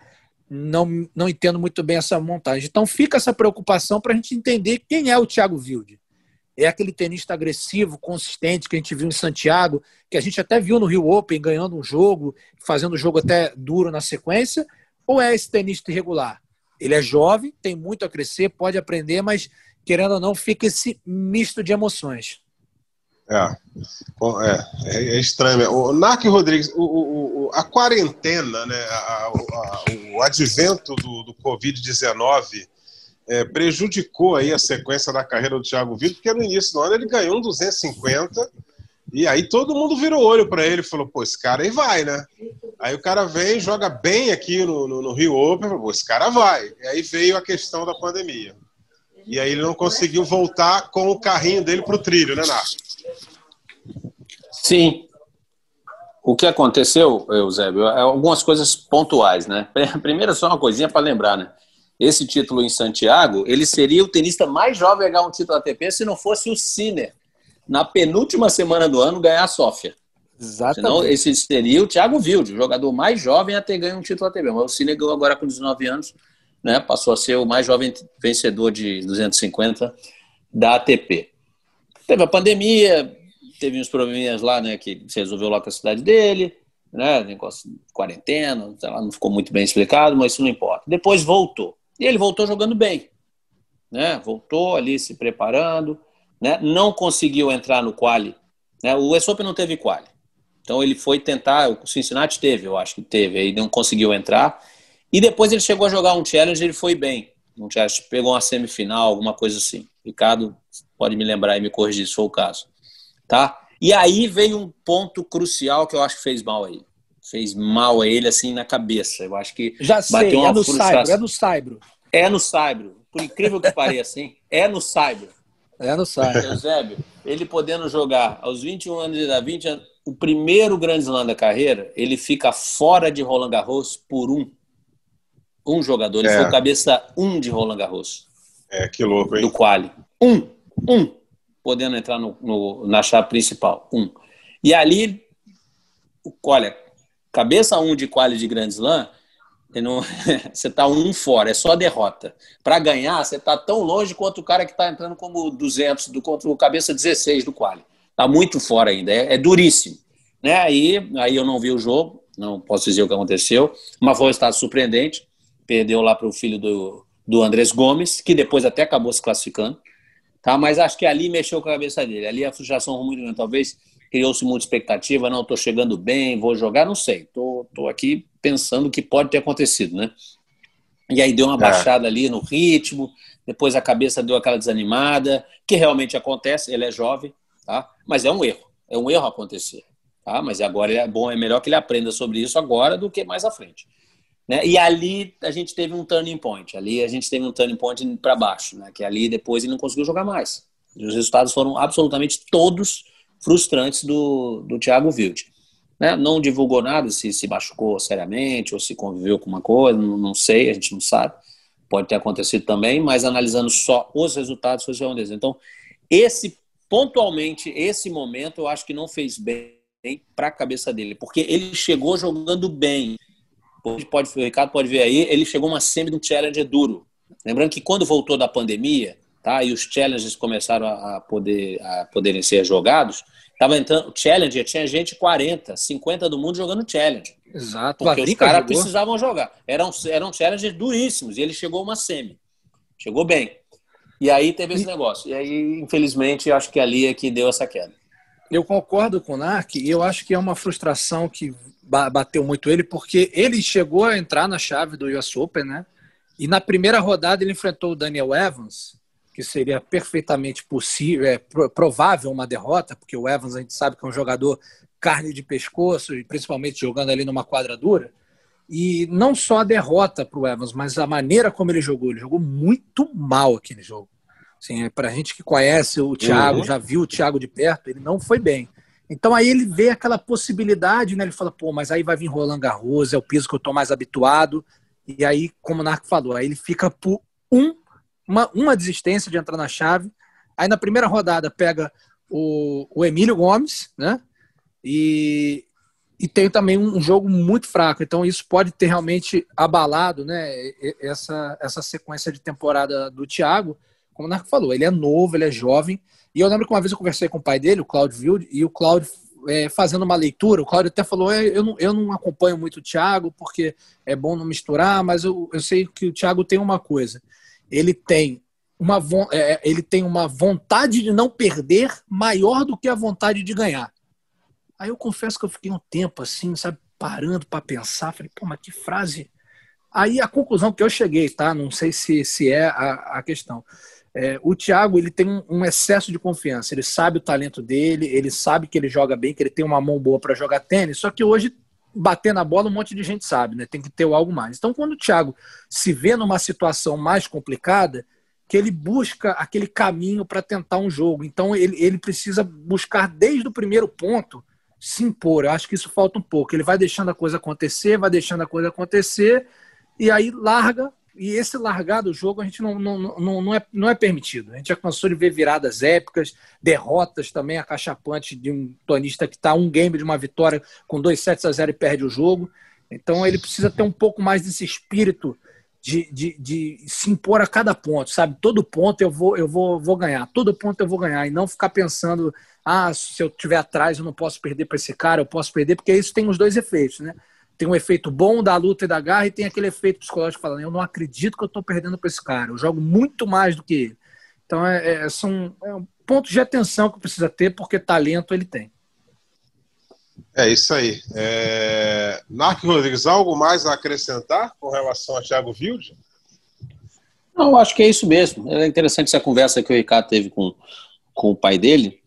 não, não entendo muito bem essa montagem. Então fica essa preocupação para a gente entender quem é o Thiago Wilde. É aquele tenista agressivo, consistente que a gente viu em Santiago, que a gente até viu no Rio Open ganhando um jogo, fazendo um jogo até duro na sequência, ou é esse tenista irregular? Ele é jovem, tem muito a crescer, pode aprender, mas querendo ou não, fica esse misto de emoções. É, é, é estranho. O Narc Rodrigues, o, o, a quarentena, né, a, a, o advento do, do Covid-19 é, prejudicou aí a sequência da carreira do Thiago Vitor, porque no início do ano ele ganhou um 250 e aí todo mundo virou olho para ele e falou, pô, esse cara aí vai, né? Aí o cara vem, joga bem aqui no, no, no Rio Open, pô, esse cara vai. E aí veio a questão da pandemia. E aí ele não conseguiu voltar com o carrinho dele para o trilho, né, Narco? Sim. O que aconteceu, Eusébio, é algumas coisas pontuais, né? Primeiro, só uma coisinha para lembrar, né? Esse título em Santiago, ele seria o tenista mais jovem a ganhar um título ATP se não fosse o Sinner, na penúltima semana do ano, ganhar a Sófia. Exatamente. Senão, esse seria o Thiago Wilde, o jogador mais jovem a ter ganho um título ATP. Mas o Sinner ganhou agora com 19 anos, né? Passou a ser o mais jovem vencedor de 250 da ATP. Teve a pandemia, teve uns probleminhas lá, né, que se resolveu lá com a cidade dele, né, negócio de quarentena, lá, não ficou muito bem explicado, mas isso não importa. Depois voltou. E ele voltou jogando bem, né, voltou ali se preparando, né, não conseguiu entrar no quali, né, o US Open não teve quali. Então ele foi tentar, o Cincinnati teve, eu acho que teve, aí não conseguiu entrar. E depois ele chegou a jogar um challenge, ele foi bem. Um challenge, pegou uma semifinal, alguma coisa assim. Ricardo pode me lembrar e me corrigir se for o caso tá? E aí veio um ponto crucial que eu acho que fez mal aí. Fez mal a ele, assim, na cabeça. Eu acho que Já sei, bateu uma é no Saibro, é no Saibro. É no Saibro. Por incrível que pareça, assim, é no Saibro. É no Saibro. Eusébio, ele podendo jogar aos 21 anos de idade, 20 anos, o primeiro grande slam da carreira, ele fica fora de Roland Garros por um. Um jogador. Ele é. foi cabeça um de Roland Garros. É, que louco, hein? Do quali. Um. Um podendo entrar no, no, na chave principal. Um. E ali, olha, cabeça um de quali de Grand Slam, não, você está um fora, é só derrota. Para ganhar, você está tão longe quanto o cara que está entrando como 200, do, contra o cabeça 16 do quali. Está muito fora ainda, é, é, duríssimo. Né? Aí, aí eu não vi o jogo, não posso dizer o que aconteceu, mas foi um estado surpreendente. Perdeu lá para o filho do, do Andrés Gomes, que depois até acabou se classificando. Tá? Mas acho que ali mexeu com a cabeça dele. Ali a frustração muito grande. Talvez criou-se muita expectativa, não, estou chegando bem, vou jogar, não sei. Estou tô, tô aqui pensando o que pode ter acontecido, né? E aí deu uma é. baixada ali no ritmo, depois a cabeça deu aquela desanimada, que realmente acontece, ele é jovem, tá? Mas é um erro, é um erro acontecer, tá? Mas agora é bom, é melhor que ele aprenda sobre isso agora do que mais à frente. Né? E ali a gente teve um turning point. Ali a gente teve um turning point para baixo, né? que ali depois ele não conseguiu jogar mais. E os resultados foram absolutamente todos frustrantes do, do Thiago Wild. Né? Não divulgou nada se se machucou seriamente ou se conviveu com uma coisa, não, não sei, a gente não sabe. Pode ter acontecido também, mas analisando só os resultados, foi isso Então, esse, pontualmente, esse momento, eu acho que não fez bem para a cabeça dele, porque ele chegou jogando bem Pode, o Ricardo pode ver aí, ele chegou uma semi de um Challenger duro. Lembrando que quando voltou da pandemia, tá, e os Challengers começaram a, poder, a poderem ser jogados, Tava entrando, Challenger, tinha gente 40, 50 do mundo jogando Challenger. Exato. Porque os caras precisavam jogar. Eram, eram Challengers duríssimos. E ele chegou uma semi. Chegou bem. E aí teve esse negócio. E aí, infelizmente, acho que ali é que deu essa queda. Eu concordo com o Nark e eu acho que é uma frustração que bateu muito ele, porque ele chegou a entrar na chave do US Open, né? E na primeira rodada ele enfrentou o Daniel Evans, que seria perfeitamente possível, é, provável uma derrota, porque o Evans a gente sabe que é um jogador carne de pescoço, e principalmente jogando ali numa quadradura. E não só a derrota para o Evans, mas a maneira como ele jogou. Ele jogou muito mal aquele jogo. Assim, é, para a gente que conhece o Thiago, uhum. já viu o Thiago de perto, ele não foi bem. Então aí ele vê aquela possibilidade, né? Ele fala, pô, mas aí vai vir Roland Garros, é o piso que eu estou mais habituado. E aí, como o Narco falou, aí ele fica por um uma, uma desistência de entrar na chave. Aí na primeira rodada pega o, o Emílio Gomes, né? E, e tem também um jogo muito fraco. Então isso pode ter realmente abalado, né? Essa, essa sequência de temporada do Thiago. Como o Narco falou, ele é novo, ele é jovem. E eu lembro que uma vez eu conversei com o pai dele, o Claudio Wilde, e o Claudio é, fazendo uma leitura, o Claudio até falou: é, eu, não, eu não acompanho muito o Thiago, porque é bom não misturar, mas eu, eu sei que o Thiago tem uma coisa ele tem uma, é, ele tem uma vontade de não perder maior do que a vontade de ganhar. Aí eu confesso que eu fiquei um tempo assim, sabe, parando para pensar, falei, pô, mas que frase. Aí a conclusão que eu cheguei, tá? Não sei se, se é a, a questão. É, o Thiago ele tem um, excesso de confiança. Ele sabe o talento dele, ele sabe que ele joga bem, que ele tem uma mão boa para jogar tênis. Só que hoje bater na bola um monte de gente sabe, né? Tem que ter algo mais. Então, quando o Thiago se vê numa situação mais complicada, que ele busca aquele caminho para tentar um jogo. Então, ele, ele precisa buscar desde o primeiro ponto se impor. Eu acho que isso falta um pouco. Ele vai deixando a coisa acontecer, vai deixando a coisa acontecer, e aí larga e esse largar do jogo a gente não, não, não, não, é, não é permitido. A gente já cansou de ver viradas épicas, derrotas também acachapantes de um tonista que está um game de uma vitória com dois sets a zero e perde o jogo. Então ele precisa ter um pouco mais desse espírito de, de, de se impor a cada ponto, sabe? Todo ponto eu vou, eu vou, vou ganhar, todo ponto eu vou ganhar, e não ficar pensando, ah, se eu estiver atrás eu não posso perder para esse cara, eu posso perder, porque isso tem os dois efeitos, né? Tem um efeito bom da luta e da garra e tem aquele efeito psicológico falando, eu não acredito que eu estou perdendo para esse cara, eu jogo muito mais do que ele. Então é, é, são é um pontos de atenção que precisa ter, porque talento ele tem. É isso aí. É... Narc Rodrigues, algo mais a acrescentar com relação a Thiago Wilde? Não, acho que é isso mesmo. É interessante essa conversa que o Ricardo teve com, com o pai dele.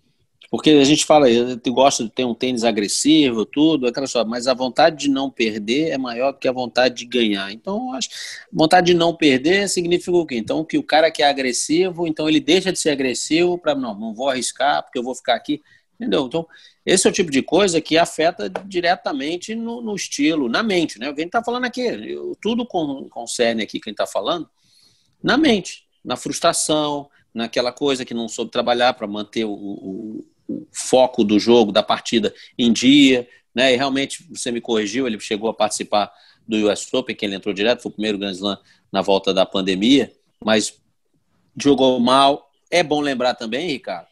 Porque a gente fala, eu gosto de ter um tênis agressivo, tudo, aquela só, mas a vontade de não perder é maior que a vontade de ganhar. Então, acho vontade de não perder significa o quê? Então, que o cara que é agressivo, então ele deixa de ser agressivo para não, não vou arriscar porque eu vou ficar aqui, entendeu? Então, esse é o tipo de coisa que afeta diretamente no, no estilo, na mente, né? O que a gente está falando aqui, eu, tudo concerne aqui quem está falando, na mente, na frustração, naquela coisa que não soube trabalhar para manter o o foco do jogo, da partida em dia, né? E realmente você me corrigiu, ele chegou a participar do US Open, que ele entrou direto, foi o primeiro Grand Slam na volta da pandemia, mas jogou mal. É bom lembrar também, Ricardo,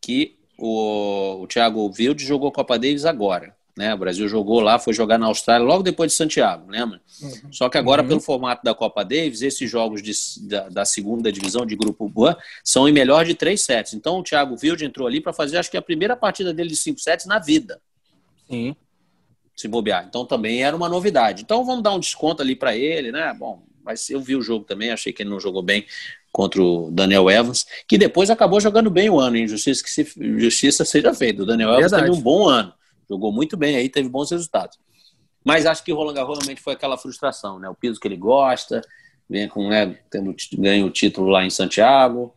que o, o Thiago Wilde jogou Copa Davis agora. Né? O Brasil jogou lá, foi jogar na Austrália logo depois de Santiago, lembra? Uhum. Só que agora, uhum. pelo formato da Copa Davis, esses jogos de, da, da, segunda divisão de grupo Boa são em melhor de três sets. Então o Thiago Wilde entrou ali para fazer, acho que a primeira partida dele de cinco sets na vida. Sim. Se bobear. Então também era uma novidade. Então vamos dar um desconto ali para ele, né? Bom, mas eu vi o jogo também, achei que ele não jogou bem contra o Daniel Evans, que depois acabou jogando bem o ano, em justiça que se, justiça seja feita. O Daniel Evans Verdade. teve um bom ano. Jogou muito bem aí, teve bons resultados. Mas acho que o Roland Garros realmente foi aquela frustração, né? O piso que ele gosta, vem com, né, tendo, ganha o título lá em Santiago.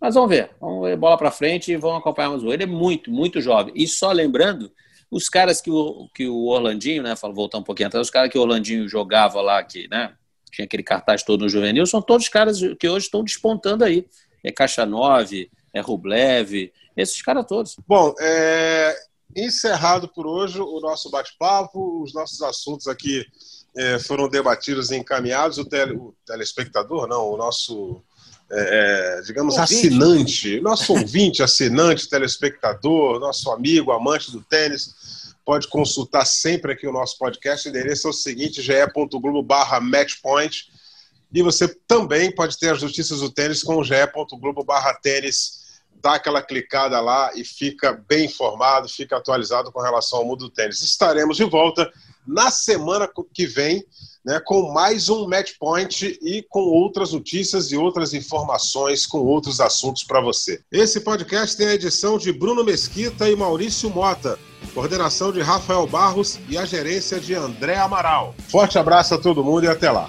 Mas vamos ver, vamos ver bola para frente e vamos acompanhar mais o Ele é muito, muito jovem. E só lembrando, os caras que o, que o Orlandinho, né, voltar um pouquinho atrás, os caras que o Orlandinho jogava lá, que, né, tinha aquele cartaz todo no juvenil, são todos caras que hoje estão despontando aí. É Caixa 9, é Rublev, esses caras todos. Bom, é, encerrado por hoje o nosso bate-papo, os nossos assuntos aqui é, foram debatidos e encaminhados. O, tele, o telespectador, não, o nosso, é, é digamos, ouvinte. assinante, nosso ouvinte, assinante, telespectador, nosso amigo, amante do tênis, pode consultar sempre aqui o nosso podcast. O endereço é o seguinte: ge.globo barra matchpoint. E você também pode ter as notícias do tênis com o ge.globo barra tênis dá aquela clicada lá e fica bem informado, fica atualizado com relação ao mundo do tênis. Estaremos de volta na semana que vem, né, com mais um Match Point e com outras notícias e outras informações com outros assuntos para você. Esse podcast tem a edição de Bruno Mesquita e Maurício Mota, coordenação de Rafael Barros e a gerência de André Amaral. Forte abraço a todo mundo e até lá.